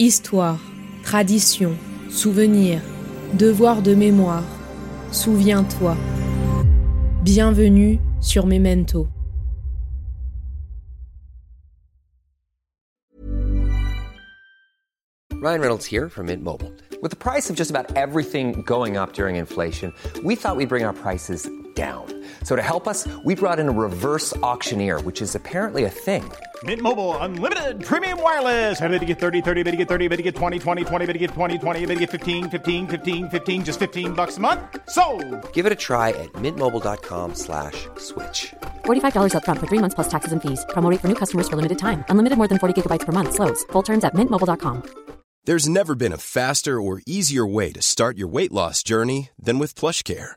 Histoire, tradition, souvenir, devoir de mémoire. Souviens-toi. Bienvenue sur Memento. Ryan Reynolds here from Mint Mobile. With the price of just about everything going up during inflation, we thought we'd bring our prices down. So to help us, we brought in a reverse auctioneer, which is apparently a thing. Mint Mobile unlimited premium wireless. Ready to get 30, 30, bit to get 30, bit to get 20, 20, 20, bit to get 20, 20, bit to get 15, 15, 15, 15 just 15 bucks a month. So, Give it a try at mintmobile.com slash switch. $45 upfront for three months plus taxes and fees. Promo for new customers for limited time. Unlimited more than 40 gigabytes per month. Slows. Full terms at mintmobile.com. There's never been a faster or easier way to start your weight loss journey than with PlushCare.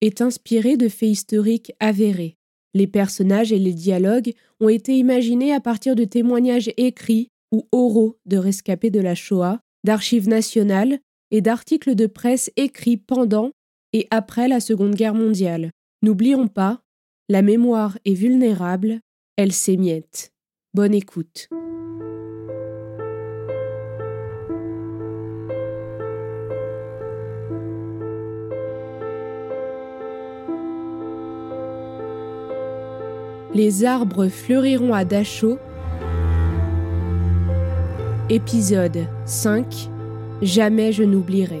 est inspirée de faits historiques avérés. Les personnages et les dialogues ont été imaginés à partir de témoignages écrits ou oraux de rescapés de la Shoah, d'archives nationales et d'articles de presse écrits pendant et après la Seconde Guerre mondiale. N'oublions pas, la mémoire est vulnérable, elle s'émiette. Bonne écoute. Les arbres fleuriront à Dachau. Épisode 5 Jamais je n'oublierai.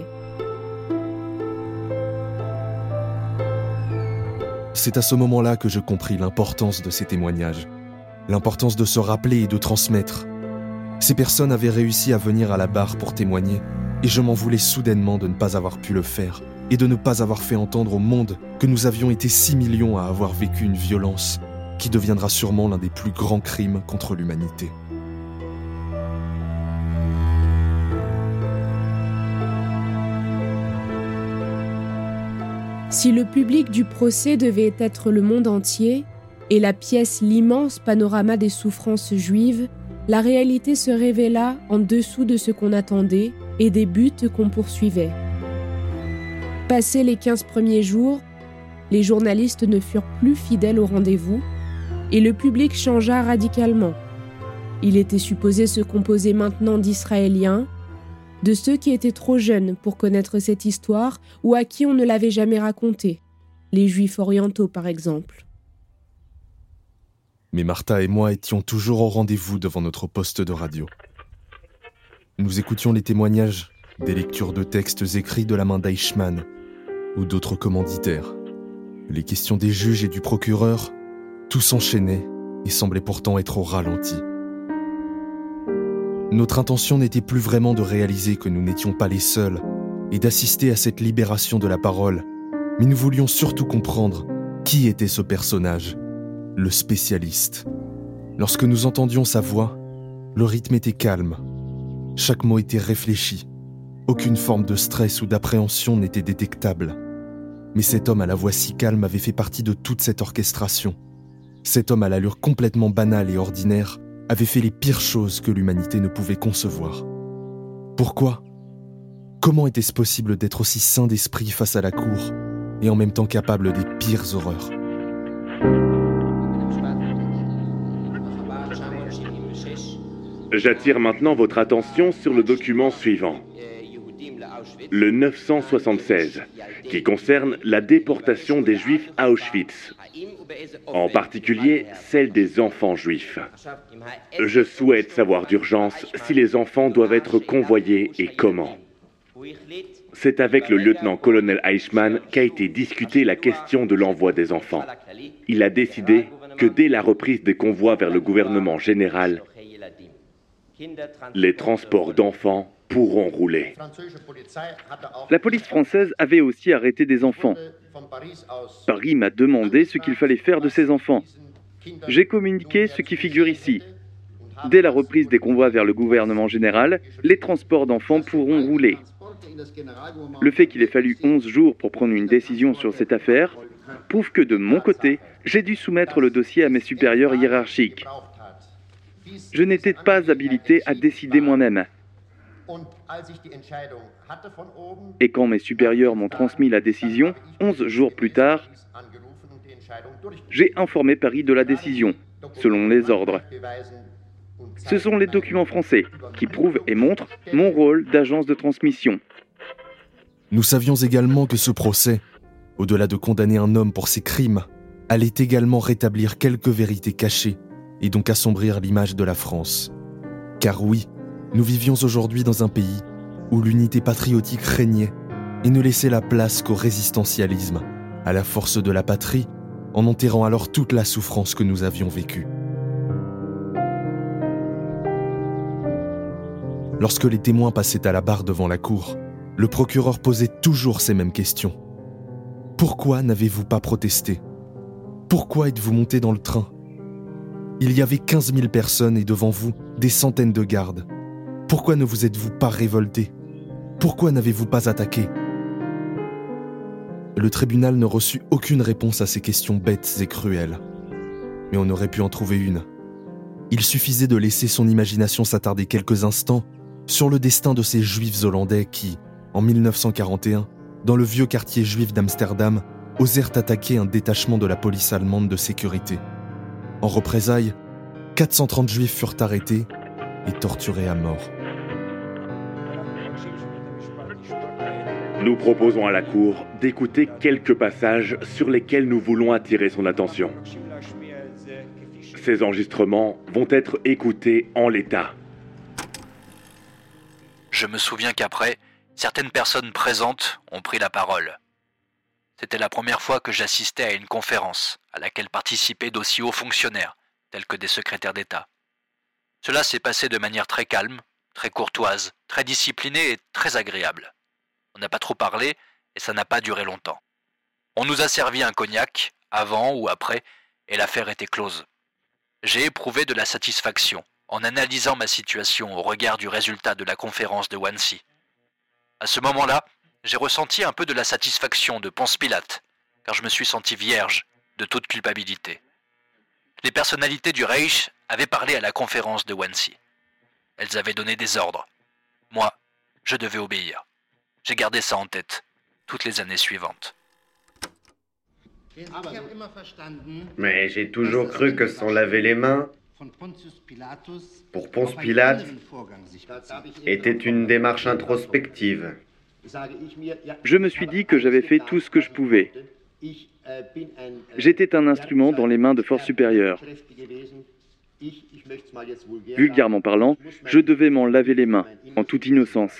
C'est à ce moment-là que je compris l'importance de ces témoignages, l'importance de se rappeler et de transmettre. Ces personnes avaient réussi à venir à la barre pour témoigner, et je m'en voulais soudainement de ne pas avoir pu le faire, et de ne pas avoir fait entendre au monde que nous avions été 6 millions à avoir vécu une violence qui deviendra sûrement l'un des plus grands crimes contre l'humanité. Si le public du procès devait être le monde entier, et la pièce l'immense panorama des souffrances juives, la réalité se révéla en dessous de ce qu'on attendait et des buts qu'on poursuivait. Passés les 15 premiers jours, les journalistes ne furent plus fidèles au rendez-vous et le public changea radicalement. Il était supposé se composer maintenant d'Israéliens, de ceux qui étaient trop jeunes pour connaître cette histoire ou à qui on ne l'avait jamais racontée, les Juifs orientaux par exemple. Mais Martha et moi étions toujours au rendez-vous devant notre poste de radio. Nous écoutions les témoignages, des lectures de textes écrits de la main d'Eichmann ou d'autres commanditaires, les questions des juges et du procureur, tout s'enchaînait et semblait pourtant être au ralenti. Notre intention n'était plus vraiment de réaliser que nous n'étions pas les seuls et d'assister à cette libération de la parole, mais nous voulions surtout comprendre qui était ce personnage, le spécialiste. Lorsque nous entendions sa voix, le rythme était calme, chaque mot était réfléchi, aucune forme de stress ou d'appréhension n'était détectable. Mais cet homme à la voix si calme avait fait partie de toute cette orchestration. Cet homme à l'allure complètement banale et ordinaire avait fait les pires choses que l'humanité ne pouvait concevoir. Pourquoi? Comment était-ce possible d'être aussi sain d'esprit face à la cour et en même temps capable des pires horreurs? J'attire maintenant votre attention sur le document suivant, le 976, qui concerne la déportation des Juifs à Auschwitz, en particulier celle des enfants juifs. Je souhaite savoir d'urgence si les enfants doivent être convoyés et comment. C'est avec le lieutenant-colonel Eichmann qu'a été discutée la question de l'envoi des enfants. Il a décidé que dès la reprise des convois vers le gouvernement général, les transports d'enfants pourront rouler. La police française avait aussi arrêté des enfants. Paris m'a demandé ce qu'il fallait faire de ces enfants. J'ai communiqué ce qui figure ici. Dès la reprise des convois vers le gouvernement général, les transports d'enfants pourront rouler. Le fait qu'il ait fallu 11 jours pour prendre une décision sur cette affaire prouve que de mon côté, j'ai dû soumettre le dossier à mes supérieurs hiérarchiques. Je n'étais pas habilité à décider moi-même. Et quand mes supérieurs m'ont transmis la décision, 11 jours plus tard, j'ai informé Paris de la décision, selon les ordres. Ce sont les documents français qui prouvent et montrent mon rôle d'agence de transmission. Nous savions également que ce procès, au-delà de condamner un homme pour ses crimes, allait également rétablir quelques vérités cachées et donc assombrir l'image de la France. Car oui, nous vivions aujourd'hui dans un pays où l'unité patriotique régnait et ne laissait la place qu'au résistentialisme, à la force de la patrie, en enterrant alors toute la souffrance que nous avions vécue. Lorsque les témoins passaient à la barre devant la cour, le procureur posait toujours ces mêmes questions. Pourquoi n'avez-vous pas protesté? Pourquoi êtes-vous monté dans le train? Il y avait 15 000 personnes et devant vous, des centaines de gardes. Pourquoi ne vous êtes-vous pas révolté? Pourquoi n'avez-vous pas attaqué? Le tribunal ne reçut aucune réponse à ces questions bêtes et cruelles. Mais on aurait pu en trouver une. Il suffisait de laisser son imagination s'attarder quelques instants sur le destin de ces juifs hollandais qui, en 1941, dans le vieux quartier juif d'Amsterdam, osèrent attaquer un détachement de la police allemande de sécurité. En représailles, 430 juifs furent arrêtés et torturés à mort. Nous proposons à la Cour d'écouter quelques passages sur lesquels nous voulons attirer son attention. Ces enregistrements vont être écoutés en l'état. Je me souviens qu'après, certaines personnes présentes ont pris la parole. C'était la première fois que j'assistais à une conférence à laquelle participaient d'aussi hauts fonctionnaires, tels que des secrétaires d'État. Cela s'est passé de manière très calme, très courtoise, très disciplinée et très agréable. On n'a pas trop parlé et ça n'a pas duré longtemps. On nous a servi un cognac, avant ou après, et l'affaire était close. J'ai éprouvé de la satisfaction en analysant ma situation au regard du résultat de la conférence de Wannsee. À ce moment-là, j'ai ressenti un peu de la satisfaction de Ponce Pilate, car je me suis senti vierge de toute culpabilité. Les personnalités du Reich avaient parlé à la conférence de Wannsee. Elles avaient donné des ordres. Moi, je devais obéir. J'ai gardé ça en tête toutes les années suivantes. Mais j'ai toujours cru que s'en laver les mains, pour Ponce Pilate, était une démarche introspective. Je me suis dit que j'avais fait tout ce que je pouvais. J'étais un instrument dans les mains de forces supérieures. Vulgairement parlant, je devais m'en laver les mains, en toute innocence.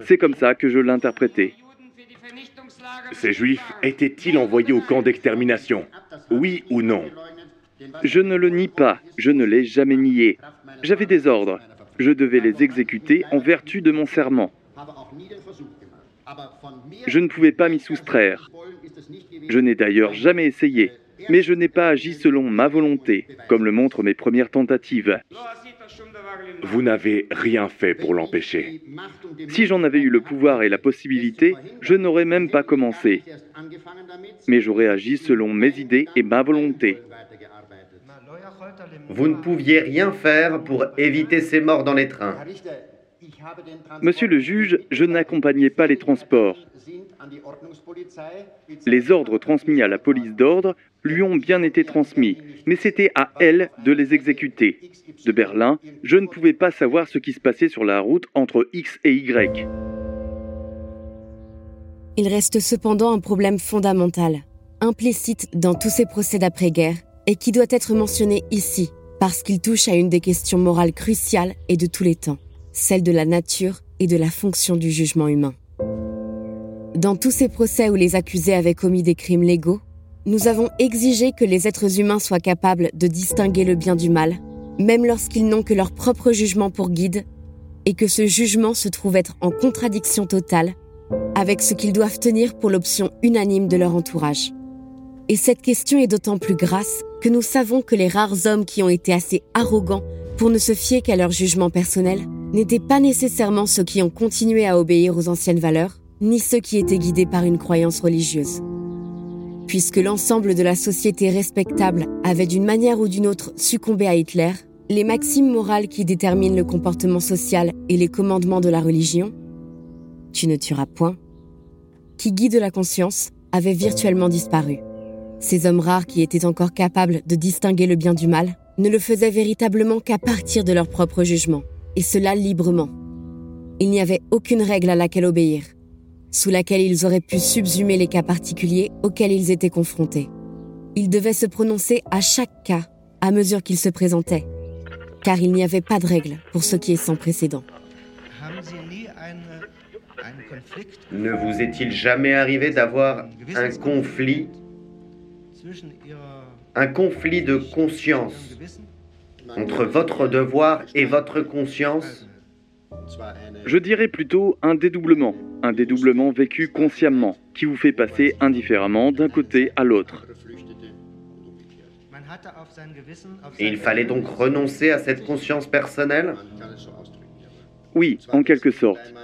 C'est comme ça que je l'interprétais. Ces juifs étaient-ils envoyés au camp d'extermination? Oui ou non? Je ne le nie pas, je ne l'ai jamais nié. J'avais des ordres. Je devais les exécuter en vertu de mon serment. Je ne pouvais pas m'y soustraire. Je n'ai d'ailleurs jamais essayé, mais je n'ai pas agi selon ma volonté, comme le montrent mes premières tentatives. Vous n'avez rien fait pour l'empêcher. Si j'en avais eu le pouvoir et la possibilité, je n'aurais même pas commencé. Mais j'aurais agi selon mes idées et ma volonté. Vous ne pouviez rien faire pour éviter ces morts dans les trains. Monsieur le juge, je n'accompagnais pas les transports. Les ordres transmis à la police d'ordre lui ont bien été transmis, mais c'était à elle de les exécuter. De Berlin, je ne pouvais pas savoir ce qui se passait sur la route entre X et Y. Il reste cependant un problème fondamental, implicite dans tous ces procès d'après-guerre, et qui doit être mentionné ici, parce qu'il touche à une des questions morales cruciales et de tous les temps, celle de la nature et de la fonction du jugement humain. Dans tous ces procès où les accusés avaient commis des crimes légaux, nous avons exigé que les êtres humains soient capables de distinguer le bien du mal, même lorsqu'ils n'ont que leur propre jugement pour guide, et que ce jugement se trouve être en contradiction totale avec ce qu'ils doivent tenir pour l'option unanime de leur entourage. Et cette question est d'autant plus grasse que nous savons que les rares hommes qui ont été assez arrogants pour ne se fier qu'à leur jugement personnel n'étaient pas nécessairement ceux qui ont continué à obéir aux anciennes valeurs, ni ceux qui étaient guidés par une croyance religieuse. Puisque l'ensemble de la société respectable avait d'une manière ou d'une autre succombé à Hitler, les maximes morales qui déterminent le comportement social et les commandements de la religion, tu ne tueras point, qui guident la conscience, avaient virtuellement disparu. Ces hommes rares qui étaient encore capables de distinguer le bien du mal ne le faisaient véritablement qu'à partir de leur propre jugement, et cela librement. Il n'y avait aucune règle à laquelle obéir, sous laquelle ils auraient pu subsumer les cas particuliers auxquels ils étaient confrontés. Ils devaient se prononcer à chaque cas à mesure qu'il se présentait, car il n'y avait pas de règle pour ce qui est sans précédent. Ne vous est-il jamais arrivé d'avoir un conflit un conflit de conscience entre votre devoir et votre conscience? Je dirais plutôt un dédoublement, un dédoublement vécu consciemment, qui vous fait passer indifféremment d'un côté à l'autre. il fallait donc renoncer à cette conscience personnelle? Oui, en quelque sorte.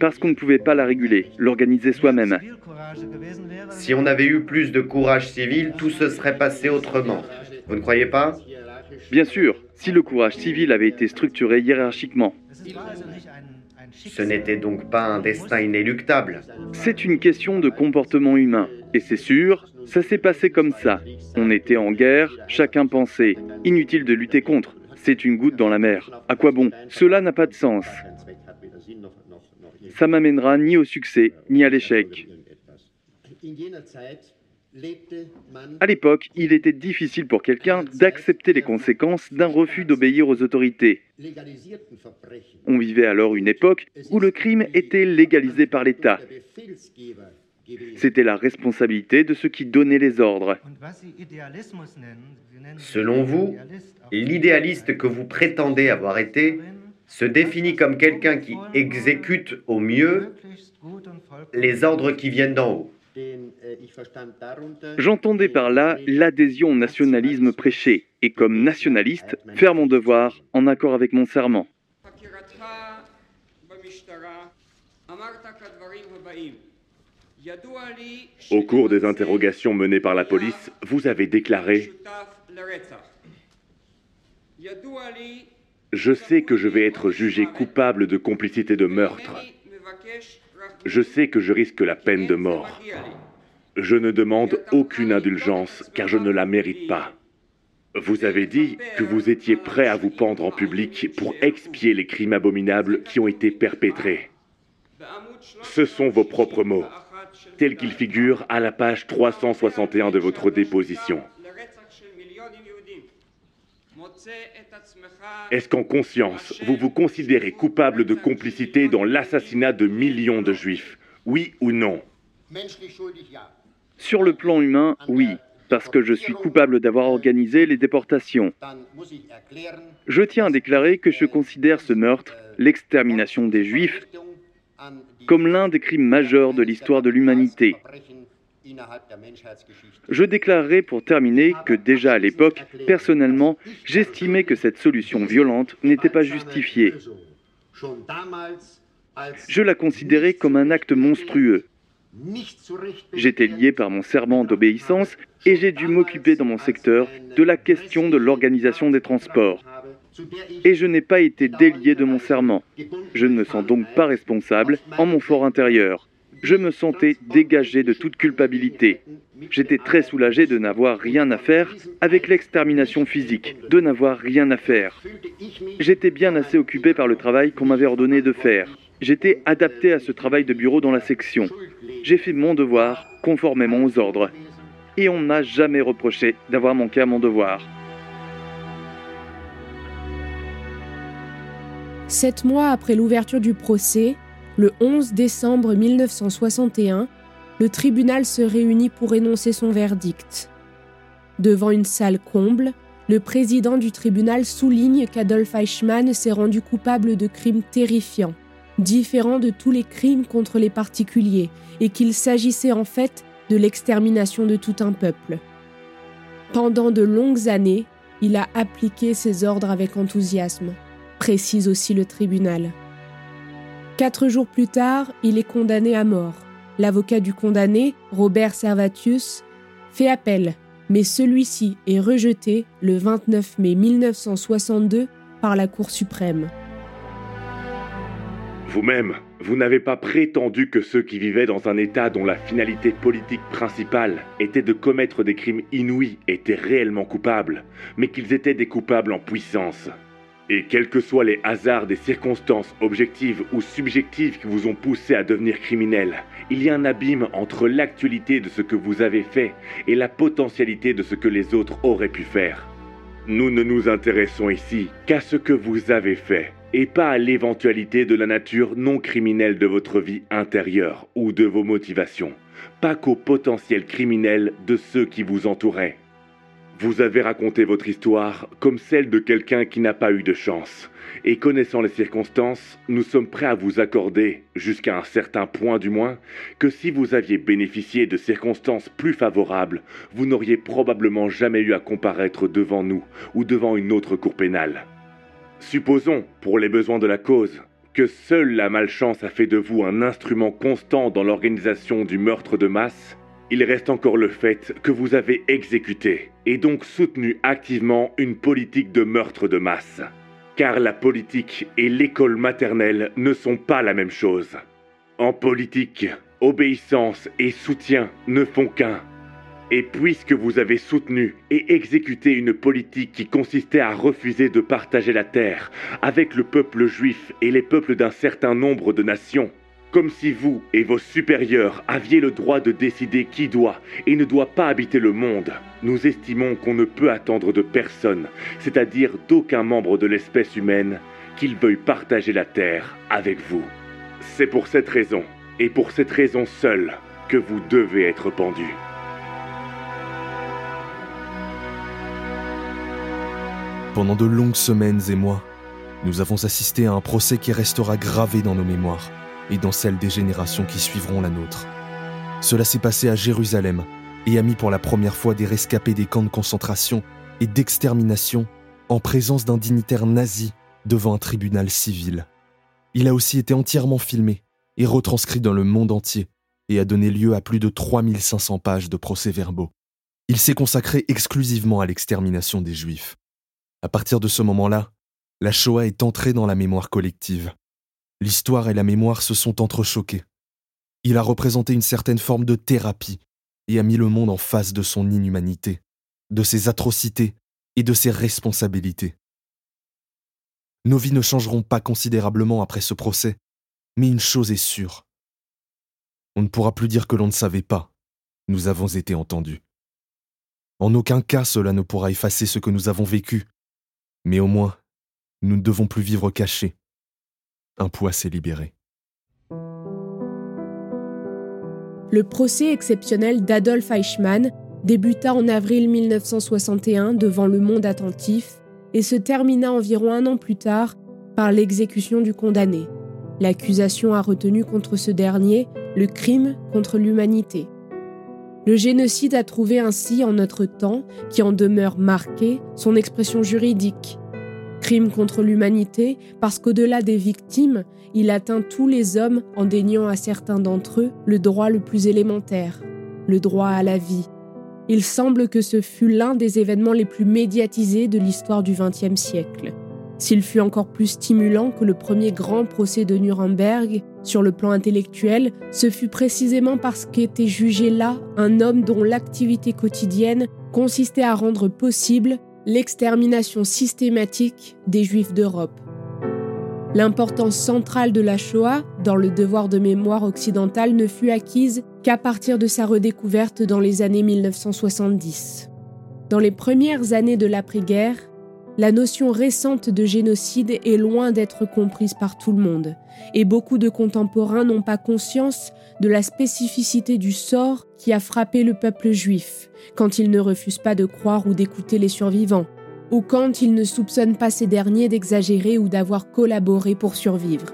Parce qu'on ne pouvait pas la réguler, l'organiser soi-même. Si on avait eu plus de courage civil, tout se serait passé autrement. Vous ne croyez pas? Bien sûr, si le courage civil avait été structuré hiérarchiquement. Ce n'était donc pas un destin inéluctable. C'est une question de comportement humain. Et c'est sûr, ça s'est passé comme ça. On était en guerre, chacun pensait. Inutile de lutter contre. C'est une goutte dans la mer. À quoi bon? Cela n'a pas de sens. Ça m'amènera ni au succès, ni à l'échec. À l'époque, il était difficile pour quelqu'un d'accepter les conséquences d'un refus d'obéir aux autorités. On vivait alors une époque où le crime était légalisé par l'État. C'était la responsabilité de ceux qui donnaient les ordres. Selon vous, l'idéaliste que vous prétendez avoir été se définit comme quelqu'un qui exécute au mieux les ordres qui viennent d'en haut. J'entendais par là l'adhésion au nationalisme prêché et comme nationaliste, faire mon devoir en accord avec mon serment. Au cours des interrogations menées par la police, vous avez déclaré Je sais que je vais être jugé coupable de complicité de meurtre. Je sais que je risque la peine de mort. Je ne demande aucune indulgence car je ne la mérite pas. Vous avez dit que vous étiez prêt à vous pendre en public pour expier les crimes abominables qui ont été perpétrés. Ce sont vos propres mots, tels qu'ils figurent à la page 361 de votre déposition. Est-ce qu'en conscience, vous vous considérez coupable de complicité dans l'assassinat de millions de juifs? Oui ou non? Sur le plan humain, oui, parce que je suis coupable d'avoir organisé les déportations. Je tiens à déclarer que je considère ce meurtre, l'extermination des juifs, comme l'un des crimes majeurs de l'histoire de l'humanité. Je déclarerai pour terminer que déjà à l'époque, personnellement, j'estimais que cette solution violente n'était pas justifiée. Je la considérais comme un acte monstrueux. J'étais lié par mon serment d'obéissance et j'ai dû m'occuper dans mon secteur de la question de l'organisation des transports. Et je n'ai pas été délié de mon serment. Je ne me sens donc pas responsable en mon fort intérieur je me sentais dégagé de toute culpabilité. J'étais très soulagé de n'avoir rien à faire avec l'extermination physique, de n'avoir rien à faire. J'étais bien assez occupé par le travail qu'on m'avait ordonné de faire. J'étais adapté à ce travail de bureau dans la section. J'ai fait mon devoir conformément aux ordres. Et on n'a jamais reproché d'avoir manqué à mon devoir. Sept mois après l'ouverture du procès, le 11 décembre 1961, le tribunal se réunit pour énoncer son verdict. Devant une salle comble, le président du tribunal souligne qu'Adolf Eichmann s'est rendu coupable de crimes terrifiants, différents de tous les crimes contre les particuliers, et qu'il s'agissait en fait de l'extermination de tout un peuple. Pendant de longues années, il a appliqué ses ordres avec enthousiasme, précise aussi le tribunal. Quatre jours plus tard, il est condamné à mort. L'avocat du condamné, Robert Servatius, fait appel, mais celui-ci est rejeté le 29 mai 1962 par la Cour suprême. Vous-même, vous n'avez pas prétendu que ceux qui vivaient dans un État dont la finalité politique principale était de commettre des crimes inouïs étaient réellement coupables, mais qu'ils étaient des coupables en puissance. Et quels que soient les hasards des circonstances objectives ou subjectives qui vous ont poussé à devenir criminel, il y a un abîme entre l'actualité de ce que vous avez fait et la potentialité de ce que les autres auraient pu faire. Nous ne nous intéressons ici qu'à ce que vous avez fait et pas à l'éventualité de la nature non criminelle de votre vie intérieure ou de vos motivations, pas qu'au potentiel criminel de ceux qui vous entouraient. Vous avez raconté votre histoire comme celle de quelqu'un qui n'a pas eu de chance, et connaissant les circonstances, nous sommes prêts à vous accorder, jusqu'à un certain point du moins, que si vous aviez bénéficié de circonstances plus favorables, vous n'auriez probablement jamais eu à comparaître devant nous ou devant une autre cour pénale. Supposons, pour les besoins de la cause, que seule la malchance a fait de vous un instrument constant dans l'organisation du meurtre de masse, il reste encore le fait que vous avez exécuté et donc soutenu activement une politique de meurtre de masse. Car la politique et l'école maternelle ne sont pas la même chose. En politique, obéissance et soutien ne font qu'un. Et puisque vous avez soutenu et exécuté une politique qui consistait à refuser de partager la terre avec le peuple juif et les peuples d'un certain nombre de nations, comme si vous et vos supérieurs aviez le droit de décider qui doit et ne doit pas habiter le monde, nous estimons qu'on ne peut attendre de personne, c'est-à-dire d'aucun membre de l'espèce humaine, qu'il veuille partager la terre avec vous. C'est pour cette raison, et pour cette raison seule, que vous devez être pendu. Pendant de longues semaines et mois, nous avons assisté à un procès qui restera gravé dans nos mémoires et dans celles des générations qui suivront la nôtre. Cela s'est passé à Jérusalem et a mis pour la première fois des rescapés des camps de concentration et d'extermination en présence d'un dignitaire nazi devant un tribunal civil. Il a aussi été entièrement filmé et retranscrit dans le monde entier et a donné lieu à plus de 3500 pages de procès-verbaux. Il s'est consacré exclusivement à l'extermination des Juifs. À partir de ce moment-là, la Shoah est entrée dans la mémoire collective. L'histoire et la mémoire se sont entrechoquées. Il a représenté une certaine forme de thérapie et a mis le monde en face de son inhumanité, de ses atrocités et de ses responsabilités. Nos vies ne changeront pas considérablement après ce procès, mais une chose est sûre. On ne pourra plus dire que l'on ne savait pas. Nous avons été entendus. En aucun cas cela ne pourra effacer ce que nous avons vécu mais au moins, nous ne devons plus vivre cachés. Un poids s'est libéré. Le procès exceptionnel d'Adolf Eichmann débuta en avril 1961 devant le monde attentif et se termina environ un an plus tard par l'exécution du condamné. L'accusation a retenu contre ce dernier le crime contre l'humanité. Le génocide a trouvé ainsi en notre temps, qui en demeure marqué, son expression juridique. Crime contre l'humanité parce qu'au-delà des victimes, il atteint tous les hommes en déniant à certains d'entre eux le droit le plus élémentaire, le droit à la vie. Il semble que ce fut l'un des événements les plus médiatisés de l'histoire du XXe siècle. S'il fut encore plus stimulant que le premier grand procès de Nuremberg, sur le plan intellectuel, ce fut précisément parce qu'était jugé là un homme dont l'activité quotidienne consistait à rendre possible l'extermination systématique des Juifs d'Europe. L'importance centrale de la Shoah dans le devoir de mémoire occidental ne fut acquise qu'à partir de sa redécouverte dans les années 1970. Dans les premières années de l'après-guerre, la notion récente de génocide est loin d'être comprise par tout le monde, et beaucoup de contemporains n'ont pas conscience de la spécificité du sort qui a frappé le peuple juif, quand il ne refuse pas de croire ou d'écouter les survivants, ou quand il ne soupçonne pas ces derniers d'exagérer ou d'avoir collaboré pour survivre.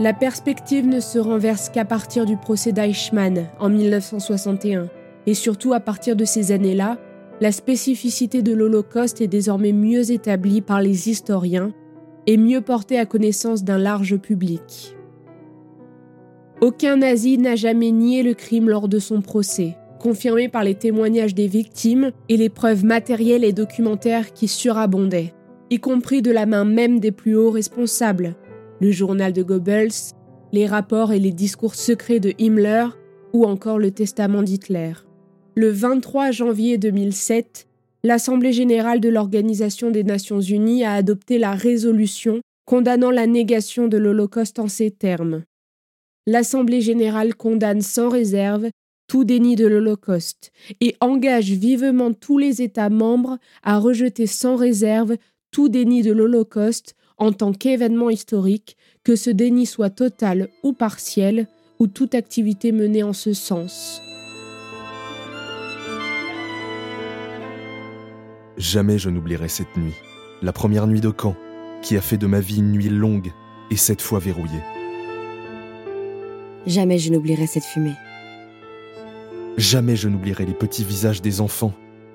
La perspective ne se renverse qu'à partir du procès d'Eichmann en 1961, et surtout à partir de ces années-là, la spécificité de l'Holocauste est désormais mieux établie par les historiens et mieux portée à connaissance d'un large public. Aucun nazi n'a jamais nié le crime lors de son procès, confirmé par les témoignages des victimes et les preuves matérielles et documentaires qui surabondaient, y compris de la main même des plus hauts responsables, le journal de Goebbels, les rapports et les discours secrets de Himmler ou encore le testament d'Hitler. Le 23 janvier 2007, l'Assemblée générale de l'Organisation des Nations Unies a adopté la résolution condamnant la négation de l'Holocauste en ces termes. L'Assemblée générale condamne sans réserve tout déni de l'Holocauste et engage vivement tous les États membres à rejeter sans réserve tout déni de l'Holocauste en tant qu'événement historique, que ce déni soit total ou partiel, ou toute activité menée en ce sens. Jamais je n'oublierai cette nuit, la première nuit de camp, qui a fait de ma vie une nuit longue et cette fois verrouillée. Jamais je n'oublierai cette fumée. Jamais je n'oublierai les petits visages des enfants,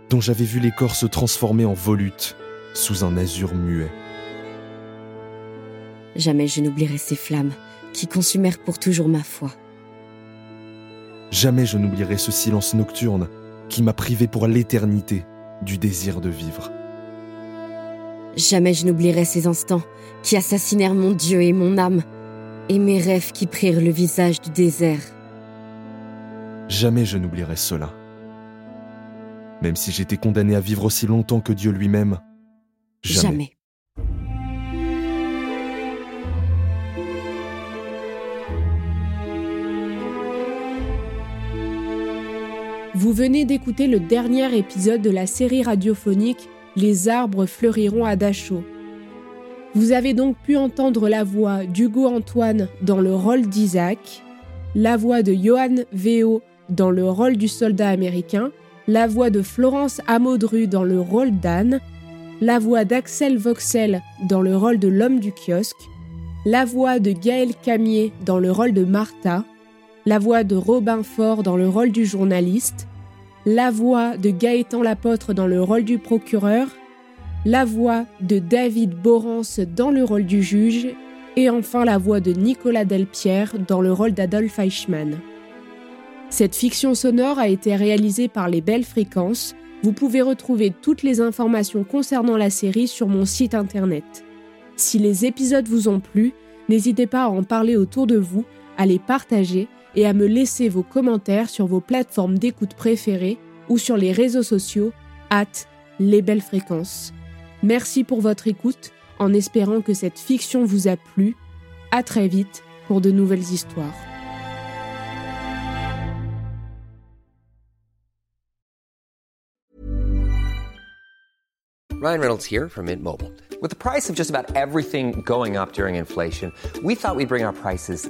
dont j'avais vu les corps se transformer en volutes sous un azur muet. Jamais je n'oublierai ces flammes qui consumèrent pour toujours ma foi. Jamais je n'oublierai ce silence nocturne qui m'a privé pour l'éternité du désir de vivre. Jamais je n'oublierai ces instants qui assassinèrent mon Dieu et mon âme, et mes rêves qui prirent le visage du désert. Jamais je n'oublierai cela. Même si j'étais condamné à vivre aussi longtemps que Dieu lui-même, jamais. jamais. Vous venez d'écouter le dernier épisode de la série radiophonique Les arbres fleuriront à Dachau. Vous avez donc pu entendre la voix d'Hugo Antoine dans le rôle d'Isaac, la voix de Johan Veo dans le rôle du soldat américain, la voix de Florence Amodru dans le rôle d'Anne, la voix d'Axel Voxel dans le rôle de l'homme du kiosque, la voix de Gaël Camier dans le rôle de Martha, la voix de Robin Faure dans le rôle du journaliste, la voix de Gaëtan Lapôtre dans le rôle du procureur, la voix de David Borance dans le rôle du juge, et enfin la voix de Nicolas Delpierre dans le rôle d'Adolphe Eichmann. Cette fiction sonore a été réalisée par les Belles Fréquences. Vous pouvez retrouver toutes les informations concernant la série sur mon site internet. Si les épisodes vous ont plu, n'hésitez pas à en parler autour de vous, à les partager et à me laisser vos commentaires sur vos plateformes d'écoute préférées ou sur les réseaux sociaux, at les belles fréquences. Merci pour votre écoute, en espérant que cette fiction vous a plu. À très vite pour de nouvelles histoires. Ryan Reynolds here from Mint Mobile. With the price of just about everything going up during inflation, we thought we'd bring our prices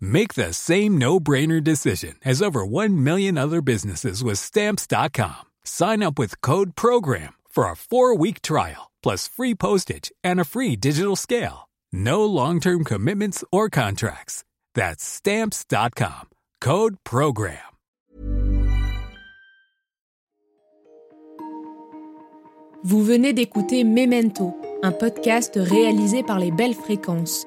Make the same no-brainer decision as over 1 million other businesses with stamps.com. Sign up with code program for a 4-week trial plus free postage and a free digital scale. No long-term commitments or contracts. That's stamps.com. Code program. Vous venez d'écouter Memento, un podcast réalisé par les Belles Fréquences.